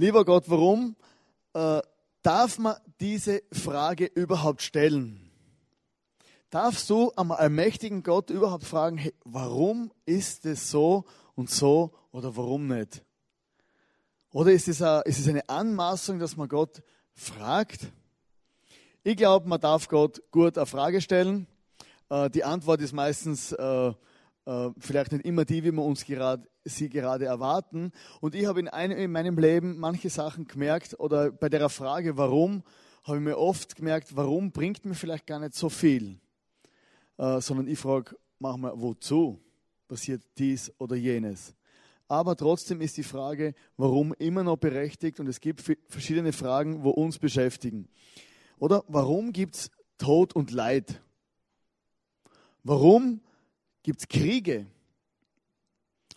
Lieber Gott, warum äh, darf man diese Frage überhaupt stellen? Darfst du am allmächtigen Gott überhaupt fragen, hey, warum ist es so und so oder warum nicht? Oder ist es, eine, ist es eine Anmaßung, dass man Gott fragt? Ich glaube, man darf Gott gut eine Frage stellen. Äh, die Antwort ist meistens äh, äh, vielleicht nicht immer die, wie wir uns gerade, sie gerade erwarten. Und ich habe in, einem, in meinem Leben manche Sachen gemerkt oder bei der Frage, warum, habe ich mir oft gemerkt, warum bringt mir vielleicht gar nicht so viel äh, sondern ich frage manchmal, wozu passiert dies oder jenes. Aber trotzdem ist die Frage, warum immer noch berechtigt und es gibt verschiedene Fragen, wo uns beschäftigen. Oder warum gibt es Tod und Leid? Warum gibt es Kriege?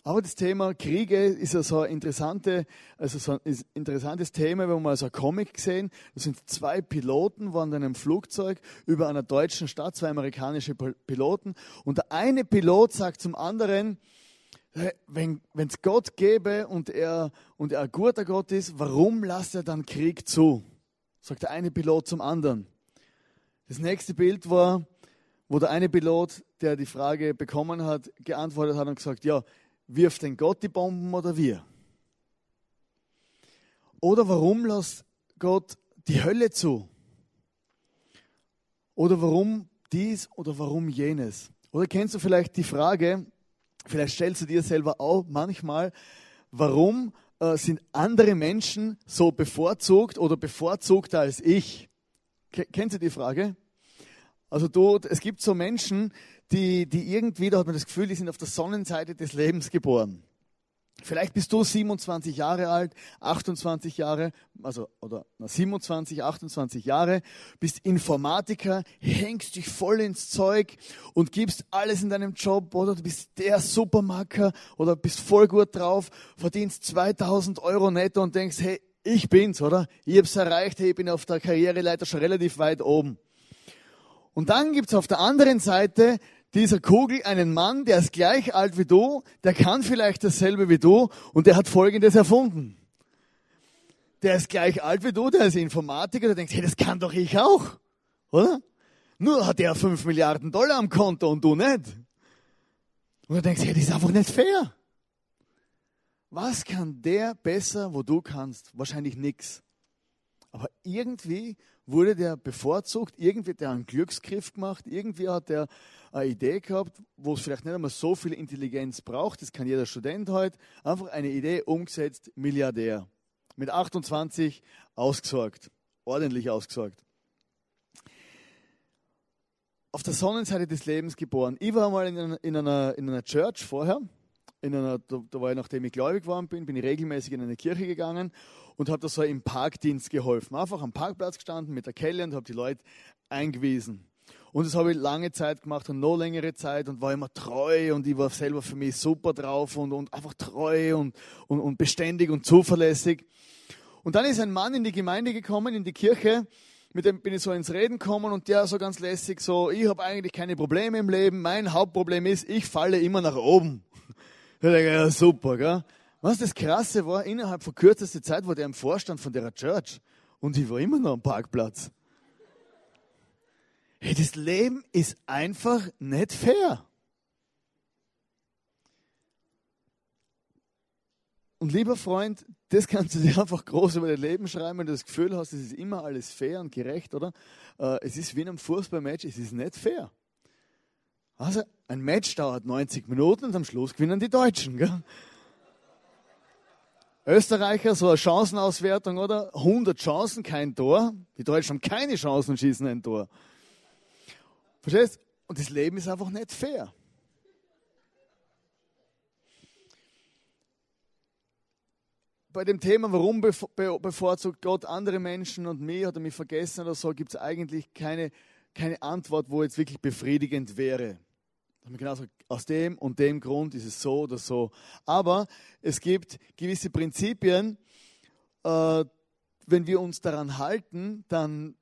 Aber das Thema Kriege ist ja so ein, interessante, also so ein interessantes Thema. Wir haben mal so ein Comic gesehen. Das sind zwei Piloten, waren in einem Flugzeug über einer deutschen Stadt, zwei amerikanische Piloten. Und der eine Pilot sagt zum anderen, wenn es Gott gäbe und er, und er ein guter Gott ist, warum lässt er dann Krieg zu? Sagt der eine Pilot zum anderen. Das nächste Bild war, wo der eine Pilot, der die Frage bekommen hat, geantwortet hat und gesagt, ja, Wirft denn Gott die Bomben oder wir? Oder warum lässt Gott die Hölle zu? Oder warum dies oder warum jenes? Oder kennst du vielleicht die Frage, vielleicht stellst du dir selber auch manchmal, warum äh, sind andere Menschen so bevorzugt oder bevorzugter als ich? Kennst du die Frage? Also du, es gibt so Menschen, die, die irgendwie, da hat man das Gefühl, die sind auf der Sonnenseite des Lebens geboren. Vielleicht bist du 27 Jahre alt, 28 Jahre, also oder 27, 28 Jahre, bist Informatiker, hängst dich voll ins Zeug und gibst alles in deinem Job oder du bist der Supermarker oder bist voll gut drauf, verdienst 2000 Euro netto und denkst, hey, ich bin's, oder? Ich hab's erreicht, hey, ich bin auf der Karriereleiter schon relativ weit oben. Und dann gibt's auf der anderen Seite dieser Kugel einen Mann, der ist gleich alt wie du, der kann vielleicht dasselbe wie du und der hat Folgendes erfunden. Der ist gleich alt wie du, der ist Informatiker, der denkt, hey, das kann doch ich auch, oder? Nur hat er fünf Milliarden Dollar am Konto und du nicht. Und du denkst, hey, das ist einfach nicht fair. Was kann der besser, wo du kannst? Wahrscheinlich nichts. Aber irgendwie wurde der bevorzugt, irgendwie hat er einen Glücksgriff gemacht, irgendwie hat er eine Idee gehabt, wo es vielleicht nicht einmal so viel Intelligenz braucht, das kann jeder Student heute, einfach eine Idee umgesetzt, Milliardär. Mit 28 ausgesorgt, ordentlich ausgesorgt. Auf der Sonnenseite des Lebens geboren. Ich war mal in einer, in einer, in einer Church vorher, in einer, da, da war ich, nachdem ich gläubig geworden bin, bin ich regelmäßig in eine Kirche gegangen und habe da so im Parkdienst geholfen. Einfach am Parkplatz gestanden mit der Kelle und habe die Leute eingewiesen. Und das habe ich lange Zeit gemacht und noch längere Zeit und war immer treu und ich war selber für mich super drauf und, und einfach treu und, und, und beständig und zuverlässig. Und dann ist ein Mann in die Gemeinde gekommen, in die Kirche, mit dem bin ich so ins Reden gekommen und der so ganz lässig so, ich habe eigentlich keine Probleme im Leben, mein Hauptproblem ist, ich falle immer nach oben. Denke ja, super, gell? Was das Krasse war, innerhalb von kürzester Zeit war der im Vorstand von der Church und ich war immer noch am Parkplatz. Hey, das Leben ist einfach nicht fair. Und lieber Freund, das kannst du dir einfach groß über dein Leben schreiben, wenn du das Gefühl hast, es ist immer alles fair und gerecht, oder? Äh, es ist wie in einem Fußballmatch, es ist nicht fair. Also, ein Match dauert 90 Minuten und am Schluss gewinnen die Deutschen. Gell? Österreicher, so eine Chancenauswertung, oder? 100 Chancen, kein Tor. Die Deutschen haben keine Chancen und schießen ein Tor. Verstehst? Und das Leben ist einfach nicht fair. Bei dem Thema, warum bevorzugt Gott andere Menschen und mich, hat er mich vergessen oder so, gibt es eigentlich keine, keine Antwort, wo jetzt wirklich befriedigend wäre. Genau aus dem und dem Grund ist es so oder so. Aber es gibt gewisse Prinzipien, äh, wenn wir uns daran halten, dann,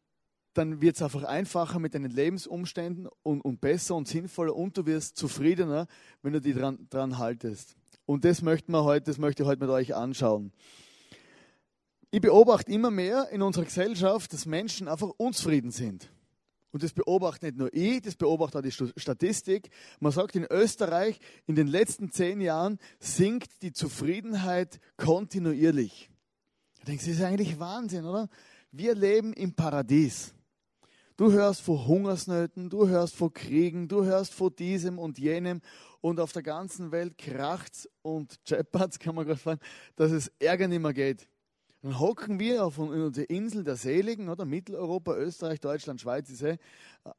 dann wird es einfach einfacher mit deinen Lebensumständen und, und besser und sinnvoller und du wirst zufriedener, wenn du dich dran, dran haltest. Und das möchten wir heute, das möchte ich heute mit euch anschauen. ich beobachte immer mehr in unserer Gesellschaft, dass Menschen einfach unzufrieden sind. Und das beobachtet nicht nur ich, das beobachtet auch die Statistik. Man sagt, in Österreich in den letzten zehn Jahren sinkt die Zufriedenheit kontinuierlich. Denkst du, das ist eigentlich Wahnsinn, oder? Wir leben im Paradies. Du hörst von Hungersnöten, du hörst von Kriegen, du hörst von diesem und jenem und auf der ganzen Welt kracht's und cheppert's, kann man gerade sagen, dass es Ärger nicht mehr geht. Dann hocken wir auf unserer Insel der Seligen, oder? Mitteleuropa, Österreich, Deutschland, Schweiz ist eh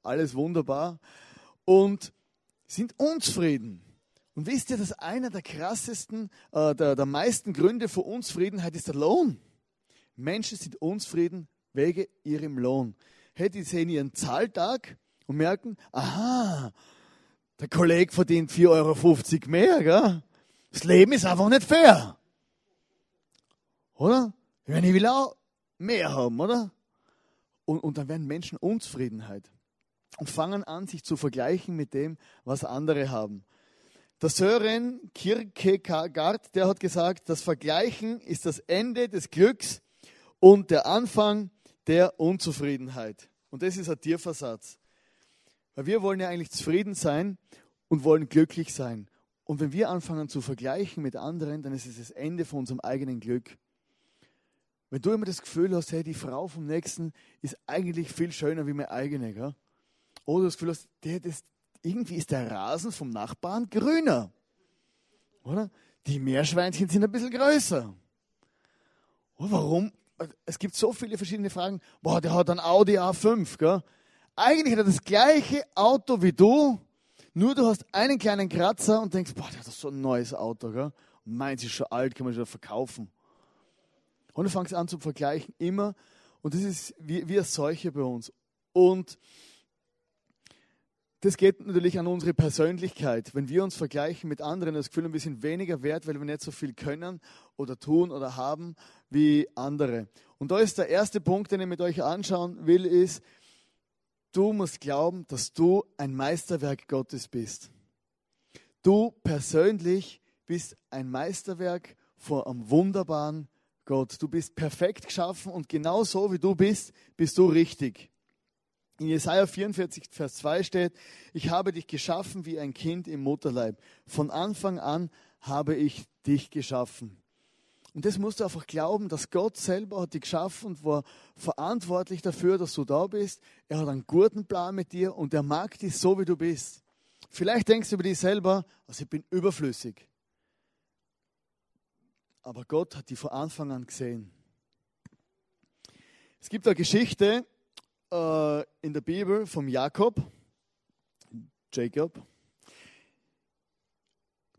alles wunderbar und sind unzufrieden. Und wisst ihr, dass einer der krassesten, äh, der, der meisten Gründe für Unzufriedenheit ist der Lohn. Menschen sind unzufrieden wegen ihrem Lohn. Hey, die sehen ihren Zahltag und merken, aha, der Kollege verdient 4,50 Euro mehr. Gell? Das Leben ist einfach nicht fair. Oder? Meine, ich will auch mehr haben, oder? Und, und dann werden Menschen Unzufriedenheit und fangen an, sich zu vergleichen mit dem, was andere haben. Der Sören Kierkegaard, der hat gesagt, das Vergleichen ist das Ende des Glücks und der Anfang der Unzufriedenheit. Und das ist ein Tierversatz. Weil wir wollen ja eigentlich zufrieden sein und wollen glücklich sein. Und wenn wir anfangen zu vergleichen mit anderen, dann ist es das Ende von unserem eigenen Glück. Wenn du immer das Gefühl hast, hey, die Frau vom Nächsten ist eigentlich viel schöner wie meine eigene, gell? oder das Gefühl hast, der, das, irgendwie ist der Rasen vom Nachbarn grüner. Oder? Die Meerschweinchen sind ein bisschen größer. Oh, warum? Es gibt so viele verschiedene Fragen. Boah, der hat ein Audi A5. Gell? Eigentlich hat er das gleiche Auto wie du, nur du hast einen kleinen Kratzer und denkst, boah, der hat so ein neues Auto. Gell? Und meins ist schon alt, kann man schon verkaufen. Und du fängst an zu vergleichen, immer. Und das ist wie, wie eine Seuche bei uns. Und das geht natürlich an unsere Persönlichkeit. Wenn wir uns vergleichen mit anderen, das Gefühl, wir sind weniger wert, weil wir nicht so viel können oder tun oder haben wie andere. Und da ist der erste Punkt, den ich mit euch anschauen will, ist, du musst glauben, dass du ein Meisterwerk Gottes bist. Du persönlich bist ein Meisterwerk vor einem wunderbaren Gott. Du bist perfekt geschaffen und genau so wie du bist, bist du richtig. In Jesaja 44, Vers 2 steht: Ich habe dich geschaffen wie ein Kind im Mutterleib. Von Anfang an habe ich dich geschaffen. Und das musst du einfach glauben, dass Gott selber hat dich geschaffen und war verantwortlich dafür, dass du da bist. Er hat einen guten Plan mit dir und er mag dich so, wie du bist. Vielleicht denkst du über dich selber, also ich bin überflüssig. Aber Gott hat die von Anfang an gesehen. Es gibt eine Geschichte äh, in der Bibel vom Jakob, Jacob,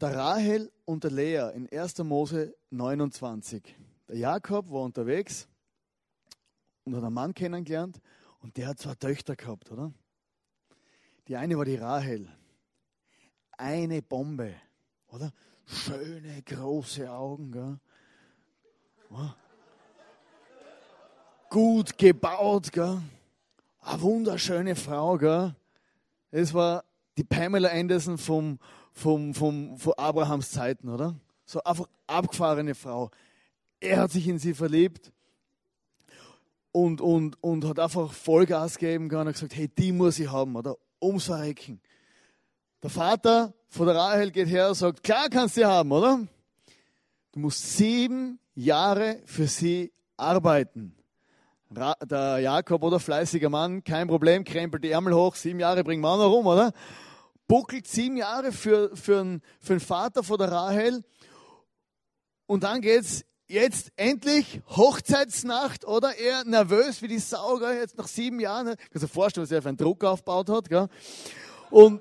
der Rahel und der Lea in 1. Mose 29. Der Jakob war unterwegs und hat einen Mann kennengelernt und der hat zwei Töchter gehabt, oder? Die eine war die Rahel. Eine Bombe, oder? Schöne, große Augen. Gell? Gut gebaut. Gell? Eine wunderschöne Frau. Gell? Es war die Pamela Anderson vom, vom, vom, von Abrahams Zeiten, oder? So einfach abgefahrene Frau. Er hat sich in sie verliebt und, und, und hat einfach Vollgas gegeben und gesagt, hey, die muss ich haben, oder? Ums Verrecken. Der Vater von der Rahel geht her und sagt, klar kannst du sie haben, oder? Du musst sieben Jahre für sie arbeiten. Der Jakob oder fleißiger Mann, kein Problem, krempelt die Ärmel hoch, sieben Jahre bringen wir auch noch rum, oder? Buckelt sieben Jahre für, für, einen, für einen Vater von der Rahel. Und dann geht's jetzt endlich Hochzeitsnacht, oder? Er nervös wie die Sau, gell? jetzt nach sieben Jahren. Kannst du dir vorstellen, was er für einen Druck aufgebaut hat, gell? Und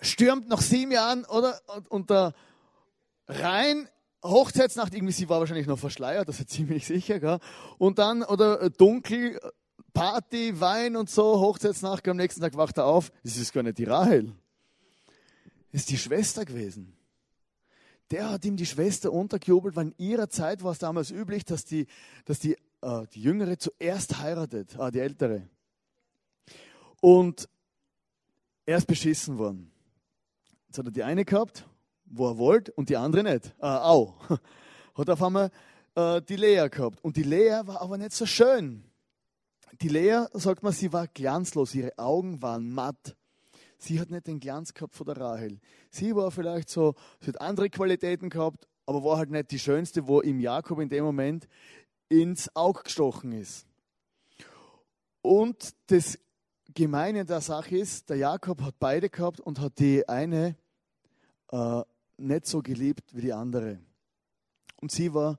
stürmt nach sieben Jahren, oder? Und, und da rein, Hochzeitsnacht, irgendwie, sie war wahrscheinlich noch verschleiert, das ist ziemlich sicher, gell? Und dann, oder äh, dunkel, Party, Wein und so, Hochzeitsnacht, am nächsten Tag wacht er auf, das ist gar nicht die Rahel. Das ist die Schwester gewesen. Der hat ihm die Schwester untergejubelt, weil in ihrer Zeit war es damals üblich, dass die, dass die, äh, die Jüngere zuerst heiratet, äh, die Ältere. Und er ist beschissen worden. Jetzt hat er die eine gehabt, wo er wollte, und die andere nicht. Äh, au. Hat auf einmal äh, die Lea gehabt. Und die Lea war aber nicht so schön. Die Lea, sagt man, sie war glanzlos, ihre Augen waren matt. Sie hat nicht den Glanz gehabt von der Rahel. Sie war vielleicht so, sie hat andere Qualitäten gehabt, aber war halt nicht die schönste, wo ihm Jakob in dem Moment ins Auge gestochen ist. Und das Gemeine der Sache ist, der Jakob hat beide gehabt und hat die eine äh, nicht so geliebt wie die andere. Und sie war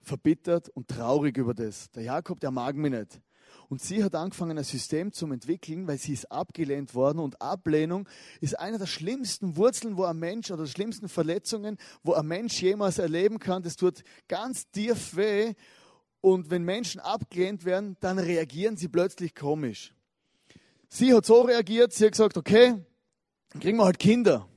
verbittert und traurig über das. Der Jakob, der mag mich nicht. Und sie hat angefangen, ein System zu entwickeln, weil sie ist abgelehnt worden. Und Ablehnung ist eine der schlimmsten Wurzeln, wo ein Mensch oder der schlimmsten Verletzungen, wo ein Mensch jemals erleben kann. Das tut ganz tief weh. Und wenn Menschen abgelehnt werden, dann reagieren sie plötzlich komisch. Sie hat so reagiert, sie hat gesagt, okay, dann kriegen wir halt Kinder.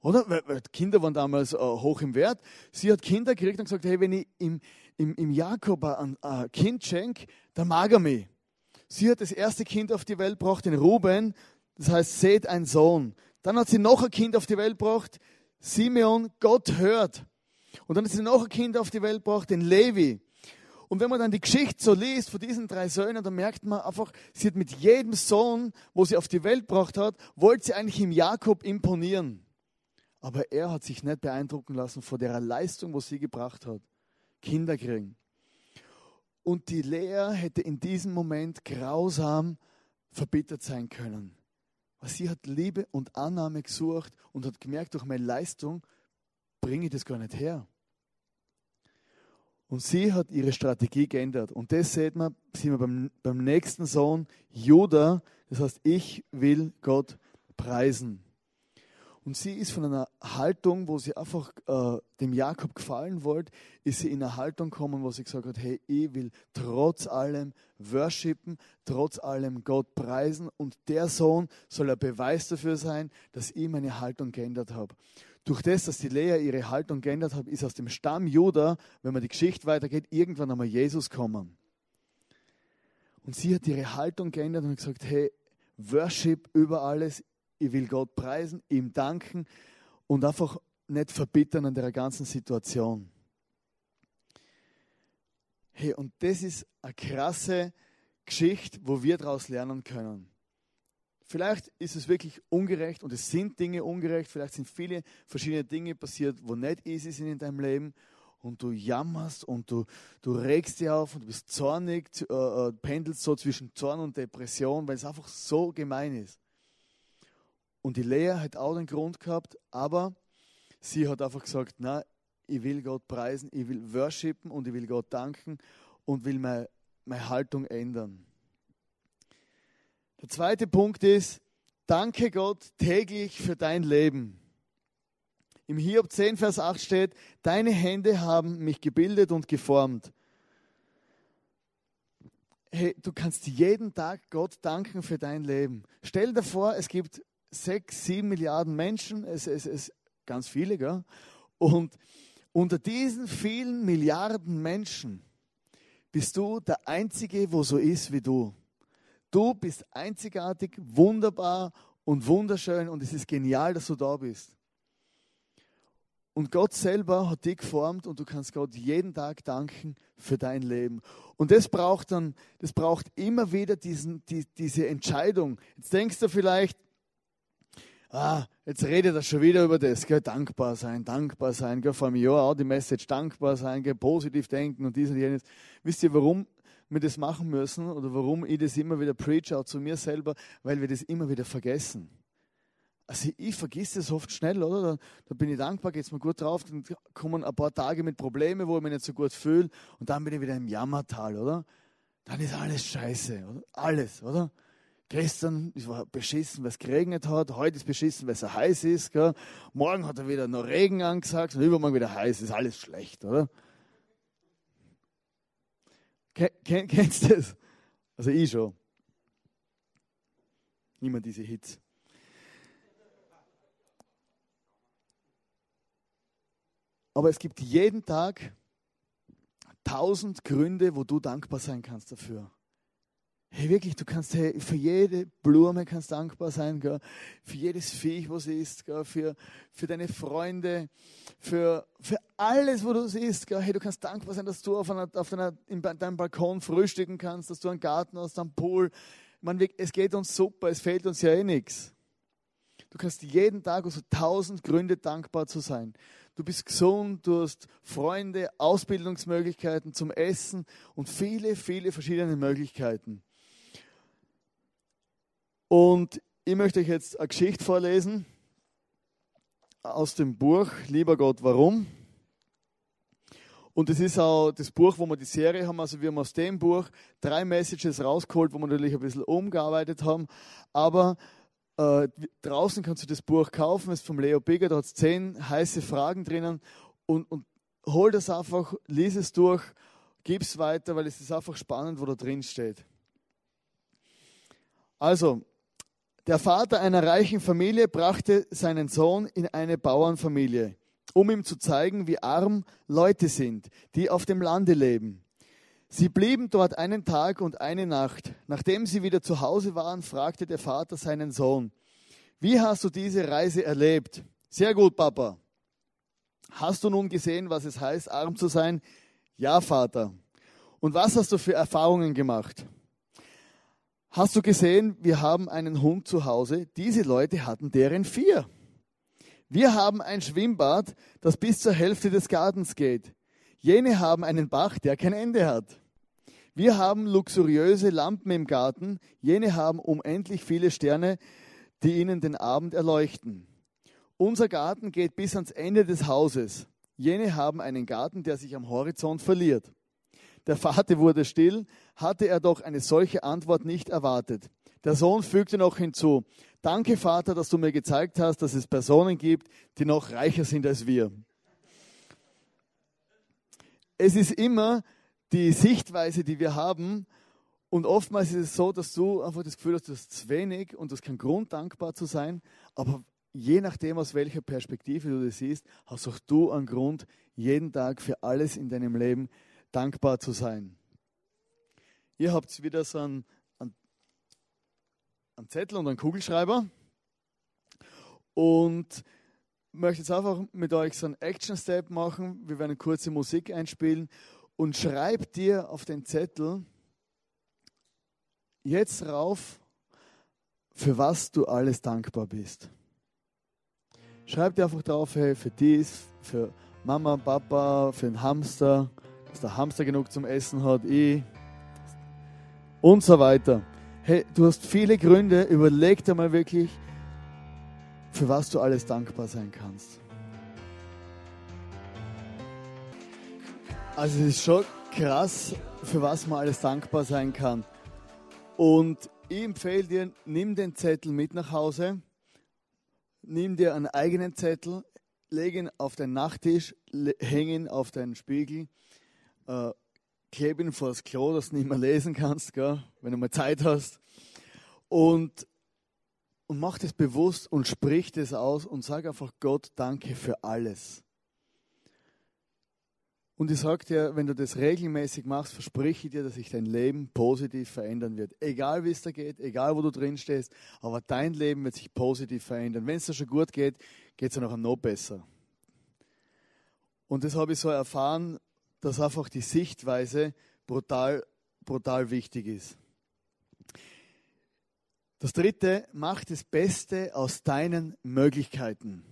Oder? Weil Kinder waren damals äh, hoch im Wert. Sie hat Kinder gekriegt und gesagt, hey, wenn ich im, im, im Jakob ein, ein Kind schenke, dann mag er mich. Sie hat das erste Kind auf die Welt gebracht, den Ruben, das heißt, seht ein Sohn. Dann hat sie noch ein Kind auf die Welt gebracht, Simeon, Gott hört. Und dann hat sie noch ein Kind auf die Welt gebracht, den Levi. Und wenn man dann die Geschichte so liest von diesen drei Söhnen, dann merkt man einfach, sie hat mit jedem Sohn, wo sie auf die Welt gebracht hat, wollte sie eigentlich im Jakob imponieren. Aber er hat sich nicht beeindrucken lassen von der Leistung, was sie gebracht hat. Kinder kriegen. Und die Lea hätte in diesem Moment grausam verbittert sein können. Weil sie hat Liebe und Annahme gesucht und hat gemerkt, durch meine Leistung bringe ich das gar nicht her. Und sie hat ihre Strategie geändert. Und das sieht man, sehen wir beim, beim nächsten Sohn, Judah. Das heißt, ich will Gott preisen. Und sie ist von einer Haltung, wo sie einfach äh, dem Jakob gefallen wollte, ist sie in eine Haltung gekommen, wo sie gesagt hat, hey, ich will trotz allem worshipen, trotz allem Gott preisen und der Sohn soll ein Beweis dafür sein, dass ich meine Haltung geändert habe. Durch das, dass die Lea ihre Haltung geändert hat, ist aus dem Stamm Juda, wenn man die Geschichte weitergeht, irgendwann einmal Jesus kommen. Und sie hat ihre Haltung geändert und gesagt, hey, Worship über alles, ich will Gott preisen, ihm danken und einfach nicht verbittern an der ganzen Situation. Hey, und das ist eine krasse Geschichte, wo wir daraus lernen können. Vielleicht ist es wirklich ungerecht und es sind Dinge ungerecht. Vielleicht sind viele verschiedene Dinge passiert, wo nicht easy sind in deinem Leben und du jammerst und du, du regst dich auf und du bist zornig, äh, äh, pendelst so zwischen Zorn und Depression, weil es einfach so gemein ist. Und die Lea hat auch den Grund gehabt, aber sie hat einfach gesagt, na, ich will Gott preisen, ich will worshipen und ich will Gott danken und will meine, meine Haltung ändern. Der zweite Punkt ist, danke Gott täglich für dein Leben. Im Hiob 10, Vers 8 steht, deine Hände haben mich gebildet und geformt. Hey, du kannst jeden Tag Gott danken für dein Leben. Stell dir vor, es gibt sechs, sieben Milliarden Menschen, es, es ganz viele, gell? und unter diesen vielen Milliarden Menschen bist du der Einzige, wo so ist wie du. Du bist einzigartig, wunderbar und wunderschön und es ist genial, dass du da bist. Und Gott selber hat dich geformt und du kannst Gott jeden Tag danken für dein Leben. Und das braucht dann, das braucht immer wieder diesen, die, diese Entscheidung. Jetzt denkst du vielleicht, ah, jetzt redet er schon wieder über das, gell? dankbar sein, dankbar sein, gell? vor einem Jahr auch die Message, dankbar sein, gell? positiv denken und dies und jenes. Wisst ihr, warum wir das machen müssen oder warum ich das immer wieder preach, auch zu mir selber, weil wir das immer wieder vergessen. Also ich vergesse das oft schnell, oder? Da, da bin ich dankbar, geht es mir gut drauf, dann kommen ein paar Tage mit Problemen, wo ich mich nicht so gut fühle und dann bin ich wieder im Jammertal, oder? Dann ist alles scheiße, oder? Alles, oder? Gestern war beschissen, weil es geregnet hat. Heute ist beschissen, weil es so heiß ist. Gell? Morgen hat er wieder noch Regen angesagt und übermorgen wieder heiß. Ist alles schlecht, oder? Ken, kennst du das? Also ich schon. Immer diese Hits. Aber es gibt jeden Tag tausend Gründe, wo du dankbar sein kannst dafür. Hey, wirklich, du kannst hey, für jede Blume kannst dankbar sein, gell? für jedes Viech, was ist, gell? Für, für deine Freunde, für, für alles, wo du siehst. Gell? Hey, du kannst dankbar sein, dass du auf, einer, auf einer, in deinem Balkon frühstücken kannst, dass du einen Garten hast, einen Pool. Man, es geht uns super, es fehlt uns ja eh nichts. Du kannst jeden Tag also tausend Gründe dankbar zu sein. Du bist gesund, du hast Freunde, Ausbildungsmöglichkeiten zum Essen und viele, viele verschiedene Möglichkeiten. Und ich möchte euch jetzt eine Geschichte vorlesen aus dem Buch Lieber Gott, warum? Und es ist auch das Buch, wo wir die Serie haben. Also wir haben aus dem Buch drei Messages rausgeholt, wo wir natürlich ein bisschen umgearbeitet haben. Aber äh, draußen kannst du das Buch kaufen, es ist vom Leo Bigger, da hat es zehn heiße Fragen drinnen. Und, und hol das einfach, lies es durch, gib es weiter, weil es ist einfach spannend, wo da drin steht. Also, der Vater einer reichen Familie brachte seinen Sohn in eine Bauernfamilie, um ihm zu zeigen, wie arm Leute sind, die auf dem Lande leben. Sie blieben dort einen Tag und eine Nacht. Nachdem sie wieder zu Hause waren, fragte der Vater seinen Sohn, wie hast du diese Reise erlebt? Sehr gut, Papa. Hast du nun gesehen, was es heißt, arm zu sein? Ja, Vater. Und was hast du für Erfahrungen gemacht? Hast du gesehen, wir haben einen Hund zu Hause. Diese Leute hatten deren vier. Wir haben ein Schwimmbad, das bis zur Hälfte des Gartens geht. Jene haben einen Bach, der kein Ende hat. Wir haben luxuriöse Lampen im Garten. Jene haben unendlich viele Sterne, die ihnen den Abend erleuchten. Unser Garten geht bis ans Ende des Hauses. Jene haben einen Garten, der sich am Horizont verliert. Der Vater wurde still, hatte er doch eine solche Antwort nicht erwartet. Der Sohn fügte noch hinzu, danke Vater, dass du mir gezeigt hast, dass es Personen gibt, die noch reicher sind als wir. Es ist immer die Sichtweise, die wir haben, und oftmals ist es so, dass du einfach das Gefühl hast, du hast zu wenig und du hast keinen Grund, dankbar zu sein. Aber je nachdem, aus welcher Perspektive du das siehst, hast auch du einen Grund, jeden Tag für alles in deinem Leben dankbar zu sein. Ihr habt wieder so einen, einen, einen Zettel und einen Kugelschreiber und möchte jetzt einfach mit euch so einen Action-Step machen. Wir werden kurze Musik einspielen und schreibt dir auf den Zettel jetzt rauf, für was du alles dankbar bist. Schreib dir einfach drauf, hey, für dies, für Mama, Papa, für den Hamster, dass der Hamster genug zum Essen hat, ich und so weiter. Hey, du hast viele Gründe, überleg dir mal wirklich, für was du alles dankbar sein kannst. Also es ist schon krass, für was man alles dankbar sein kann. Und ich empfehle dir, nimm den Zettel mit nach Hause, nimm dir einen eigenen Zettel, leg ihn auf den Nachttisch, häng ihn auf deinen Spiegel äh, klebe ihn vor das Klo, dass du nicht mehr lesen kannst, gell, wenn du mal Zeit hast. Und, und mach das bewusst und sprich das aus und sag einfach Gott Danke für alles. Und ich sage dir, wenn du das regelmäßig machst, verspreche ich dir, dass sich dein Leben positiv verändern wird. Egal wie es da geht, egal wo du drin stehst, aber dein Leben wird sich positiv verändern. Wenn es dir schon gut geht, geht es dir noch besser. Und das habe ich so erfahren dass einfach die Sichtweise brutal, brutal wichtig ist. Das dritte, mach das Beste aus deinen Möglichkeiten.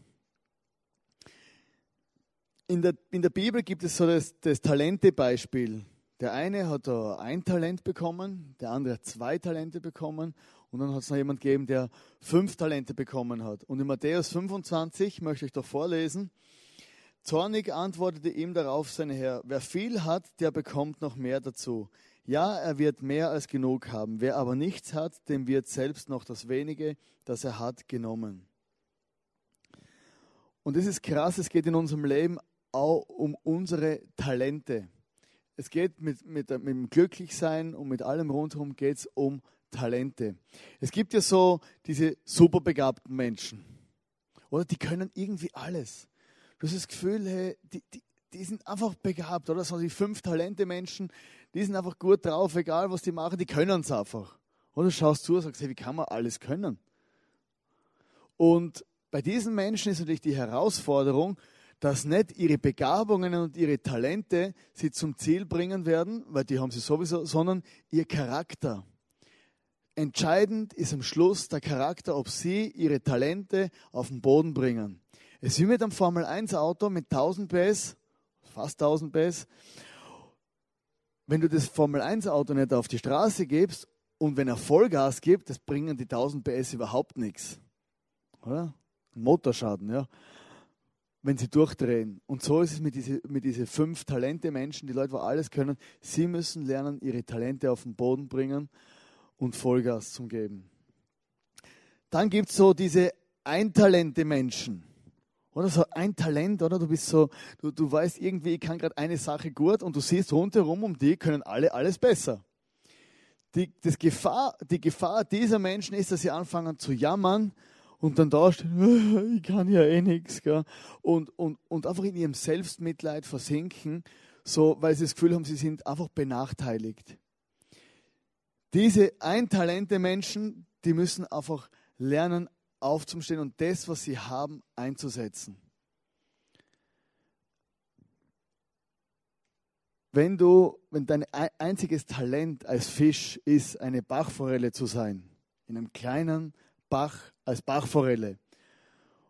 In der, in der Bibel gibt es so das, das Talente-Beispiel. Der eine hat da ein Talent bekommen, der andere hat zwei Talente bekommen und dann hat es noch jemand gegeben, der fünf Talente bekommen hat. Und in Matthäus 25 möchte ich doch vorlesen, Zornig antwortete ihm darauf sein Herr, wer viel hat, der bekommt noch mehr dazu. Ja, er wird mehr als genug haben. Wer aber nichts hat, dem wird selbst noch das wenige, das er hat, genommen. Und das ist krass, es geht in unserem Leben auch um unsere Talente. Es geht mit, mit, mit dem Glücklichsein und mit allem rundherum geht es um Talente. Es gibt ja so diese superbegabten Menschen. Oder die können irgendwie alles. Du hast das Gefühl, hey, die, die, die sind einfach begabt, oder? So die fünf Talente Menschen, die sind einfach gut drauf, egal was die machen, die können es einfach. Oder schaust zu und sagst, hey, wie kann man alles können? Und bei diesen Menschen ist natürlich die Herausforderung, dass nicht ihre Begabungen und ihre Talente sie zum Ziel bringen werden, weil die haben sie sowieso, sondern ihr Charakter. Entscheidend ist am Schluss der Charakter, ob sie ihre Talente auf den Boden bringen. Es ist wie mit einem Formel 1 Auto mit 1000 PS, fast 1000 PS. Wenn du das Formel 1 Auto nicht auf die Straße gibst und wenn er Vollgas gibt, das bringen die 1000 PS überhaupt nichts. Oder? Motorschaden, ja wenn sie durchdrehen. Und so ist es mit diesen mit diese fünf Talente-Menschen, die Leute, die alles können. Sie müssen lernen, ihre Talente auf den Boden bringen und Vollgas zu geben. Dann gibt es so diese Eintalente-Menschen. Oder so ein Talent, oder? Du bist so, du, du weißt irgendwie, ich kann gerade eine Sache gut und du siehst rundherum um die können alle alles besser. Die, das Gefahr, die Gefahr dieser Menschen ist, dass sie anfangen zu jammern und dann da stehen, ich kann ja eh nichts, und, und, und einfach in ihrem Selbstmitleid versinken, so, weil sie das Gefühl haben, sie sind einfach benachteiligt. Diese eintalente Menschen, die müssen einfach lernen, aufzustehen und das, was sie haben, einzusetzen. Wenn du, wenn dein einziges Talent als Fisch ist, eine Bachforelle zu sein, in einem kleinen Bach als Bachforelle.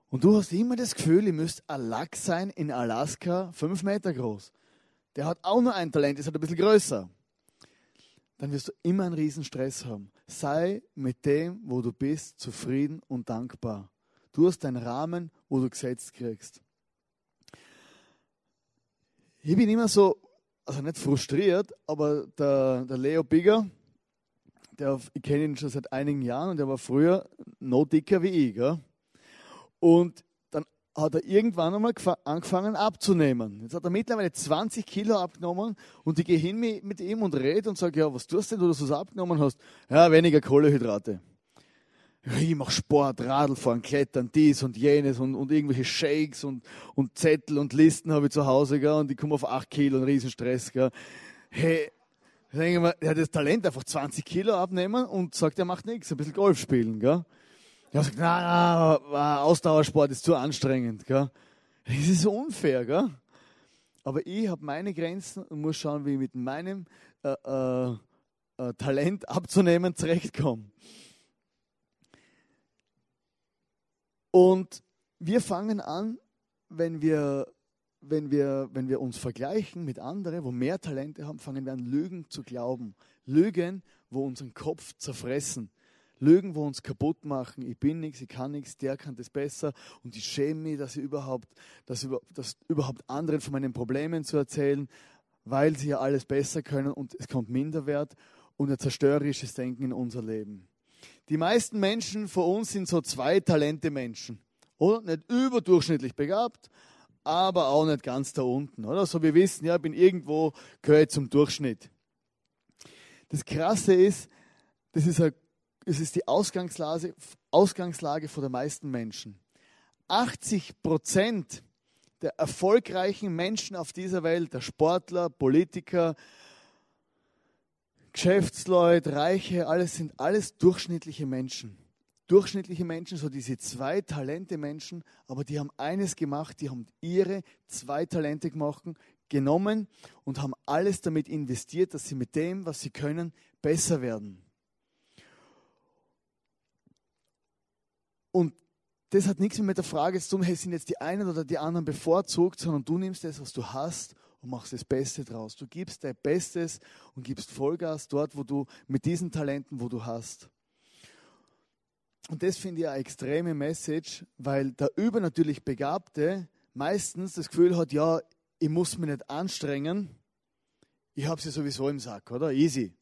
Und du hast immer das Gefühl, ihr müsst ein Lachs sein in Alaska, fünf Meter groß. Der hat auch nur ein Talent, ist halt ein bisschen größer. Dann wirst du immer einen riesen Stress haben. Sei mit dem, wo du bist, zufrieden und dankbar. Du hast deinen Rahmen, wo du gesetzt kriegst. Ich bin immer so, also nicht frustriert, aber der, der Leo Bigger, der, ich kenne ihn schon seit einigen Jahren und der war früher noch dicker wie ich. Gell? Und hat er irgendwann einmal angefangen abzunehmen. Jetzt hat er mittlerweile 20 Kilo abgenommen und ich gehe hin mit ihm und rede und sage, ja, was tust du denn, dass du das abgenommen hast? Ja, weniger Kohlehydrate. Ich mache Sport, Radlfahren, Klettern, dies und jenes und, und irgendwelche Shakes und, und Zettel und Listen habe ich zu Hause gell? und ich komme auf 8 Kilo, ein Riesenstress. Gell? Hey, denke mal, er hat das Talent, einfach 20 Kilo abnehmen und sagt, er macht nichts, ein bisschen Golf spielen. Gell? Ich habe gesagt, na, na, Ausdauersport ist zu anstrengend. Gell? Das ist unfair. Gell? Aber ich habe meine Grenzen und muss schauen, wie ich mit meinem äh, äh, äh, Talent abzunehmen zurechtkomme. Und wir fangen an, wenn wir wenn wir, wenn wir uns vergleichen mit anderen, wo mehr Talente haben, fangen wir an, Lügen zu glauben. Lügen, wo unseren Kopf zerfressen. Lügen, wo uns kaputt machen. Ich bin nichts, ich kann nichts, der kann das besser. Und ich schäme mich, dass ich überhaupt, dass, dass überhaupt anderen von meinen Problemen zu erzählen, weil sie ja alles besser können und es kommt Minderwert und ein zerstörerisches Denken in unser Leben. Die meisten Menschen von uns sind so zwei Talente Menschen. Oder? Nicht überdurchschnittlich begabt, aber auch nicht ganz da unten, oder? So wir wissen, ja, ich bin irgendwo, gehöre zum Durchschnitt. Das Krasse ist, das ist, eine, das ist die Ausgangslage, Ausgangslage von der meisten Menschen. 80 Prozent der erfolgreichen Menschen auf dieser Welt, der Sportler, Politiker, Geschäftsleute, Reiche, alles sind alles durchschnittliche Menschen durchschnittliche Menschen, so diese zwei Talente Menschen, aber die haben eines gemacht, die haben ihre zwei Talente gemacht, genommen und haben alles damit investiert, dass sie mit dem, was sie können, besser werden. Und das hat nichts mehr mit der Frage zu tun, hey, sind jetzt die einen oder die anderen bevorzugt, sondern du nimmst das, was du hast und machst das Beste draus. Du gibst dein Bestes und gibst Vollgas dort, wo du mit diesen Talenten, wo du hast. Und das finde ich eine extreme Message, weil der übernatürlich Begabte meistens das Gefühl hat, ja, ich muss mich nicht anstrengen, ich habe sie sowieso im Sack, oder? Easy.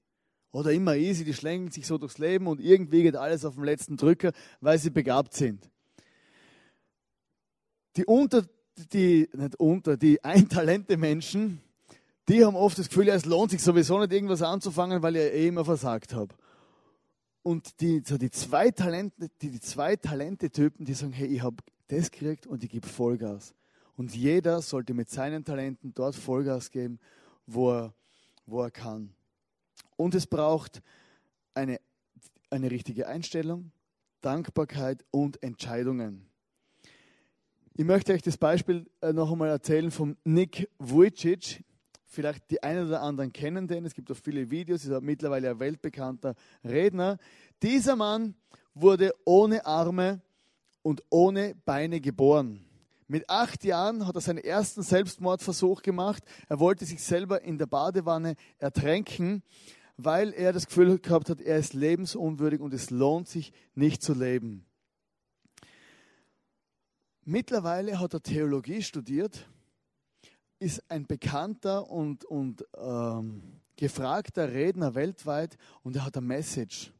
Oder immer easy, die schlängeln sich so durchs Leben und irgendwie geht alles auf den letzten Drücker, weil sie begabt sind. Die unter, die, nicht unter, die eintalente Menschen, die haben oft das Gefühl, ja, es lohnt sich sowieso nicht irgendwas anzufangen, weil ich eh immer versagt habe. Und die, so die zwei Talente, die, die zwei Talente-Typen, die sagen, hey, ich habe das gekriegt und ich gebe Vollgas. Und jeder sollte mit seinen Talenten dort Vollgas geben, wo er, wo er kann. Und es braucht eine, eine richtige Einstellung, Dankbarkeit und Entscheidungen. Ich möchte euch das Beispiel äh, noch einmal erzählen von Nick Vujicic. Vielleicht die einen oder anderen kennen den. Es gibt auch viele Videos. Er ist mittlerweile ein weltbekannter Redner. Dieser Mann wurde ohne Arme und ohne Beine geboren. Mit acht Jahren hat er seinen ersten Selbstmordversuch gemacht. Er wollte sich selber in der Badewanne ertränken, weil er das Gefühl gehabt hat, er ist lebensunwürdig und es lohnt sich nicht zu leben. Mittlerweile hat er Theologie studiert, ist ein bekannter und, und ähm, gefragter Redner weltweit und er hat eine Message.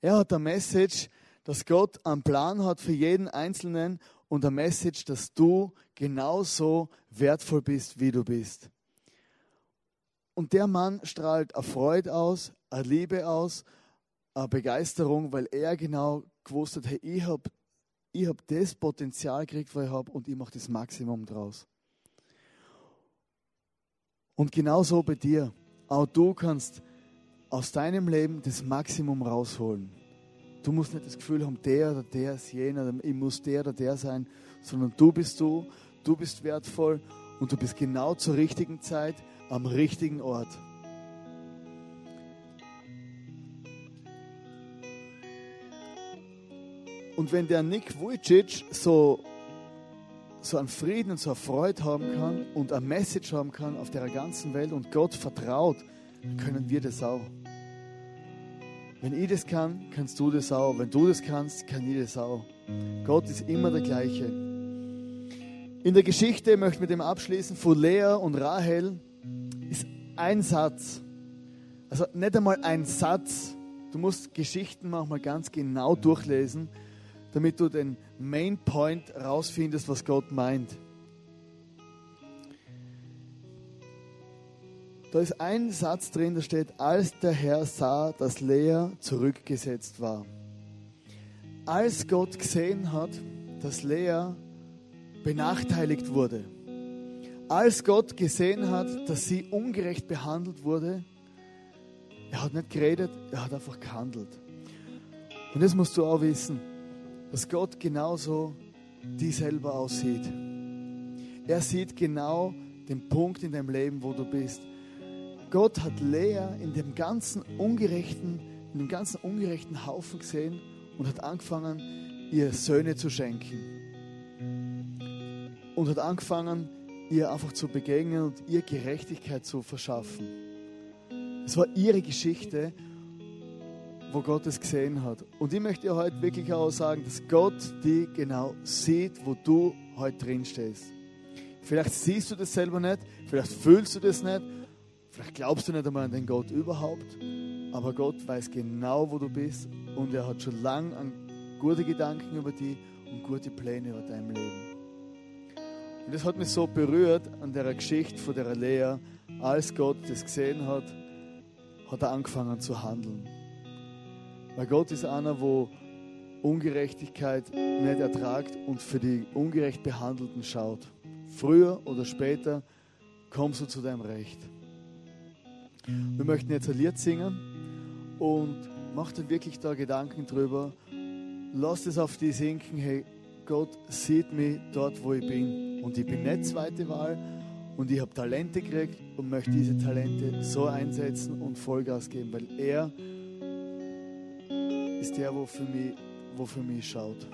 Er hat eine Message, dass Gott einen Plan hat für jeden Einzelnen und eine Message, dass du genauso wertvoll bist, wie du bist. Und der Mann strahlt eine Freude aus, eine Liebe aus, eine Begeisterung, weil er genau gewusst hat, hey, ich habe ich hab das Potenzial gekriegt, was ich habe und ich mache das Maximum draus. Und genauso bei dir. Auch du kannst aus deinem Leben das Maximum rausholen. Du musst nicht das Gefühl haben, der oder der ist jener, ich muss der oder der sein, sondern du bist du, du bist wertvoll und du bist genau zur richtigen Zeit am richtigen Ort. Und wenn der Nick Vujicic so, so einen Frieden und so eine Freude haben kann und eine Message haben kann auf der ganzen Welt und Gott vertraut, können wir das auch. Wenn ich das kann, kannst du das auch. Wenn du das kannst, kann ich das auch. Gott ist immer der gleiche. In der Geschichte möchte ich mit dem abschließen von Lea und Rahel ist ein Satz. Also nicht einmal ein Satz. Du musst Geschichten manchmal ganz genau durchlesen, damit du den Main Point rausfindest, was Gott meint. Da ist ein Satz drin, da steht, als der Herr sah, dass Lea zurückgesetzt war. Als Gott gesehen hat, dass Lea benachteiligt wurde. Als Gott gesehen hat, dass sie ungerecht behandelt wurde, er hat nicht geredet, er hat einfach gehandelt. Und das musst du auch wissen, dass Gott genauso die selber aussieht. Er sieht genau den Punkt in deinem Leben, wo du bist. Gott hat Lea in dem ganzen ungerechten, in dem ganzen ungerechten Haufen gesehen und hat angefangen, ihr Söhne zu schenken. Und hat angefangen, ihr einfach zu begegnen und ihr Gerechtigkeit zu verschaffen. Es war ihre Geschichte, wo Gott es gesehen hat. Und ich möchte dir heute wirklich auch sagen, dass Gott die genau sieht, wo du heute drin stehst. Vielleicht siehst du das selber nicht, vielleicht fühlst du das nicht, Vielleicht glaubst du nicht einmal an den Gott überhaupt, aber Gott weiß genau, wo du bist und er hat schon lange gute Gedanken über dich und gute Pläne über dein Leben. Und das hat mich so berührt an der Geschichte von der Lea. Als Gott das gesehen hat, hat er angefangen zu handeln. Weil Gott ist einer, wo Ungerechtigkeit nicht ertragt und für die ungerecht Behandelten schaut. Früher oder später kommst du zu deinem Recht. Wir möchten jetzt ein Lied singen und mach dir wirklich da Gedanken drüber. Lass es auf dich sinken, hey, Gott sieht mich dort, wo ich bin. Und ich bin nicht zweite Wahl und ich habe Talente gekriegt und möchte diese Talente so einsetzen und Vollgas geben, weil er ist der, wo für mich, wo für mich schaut.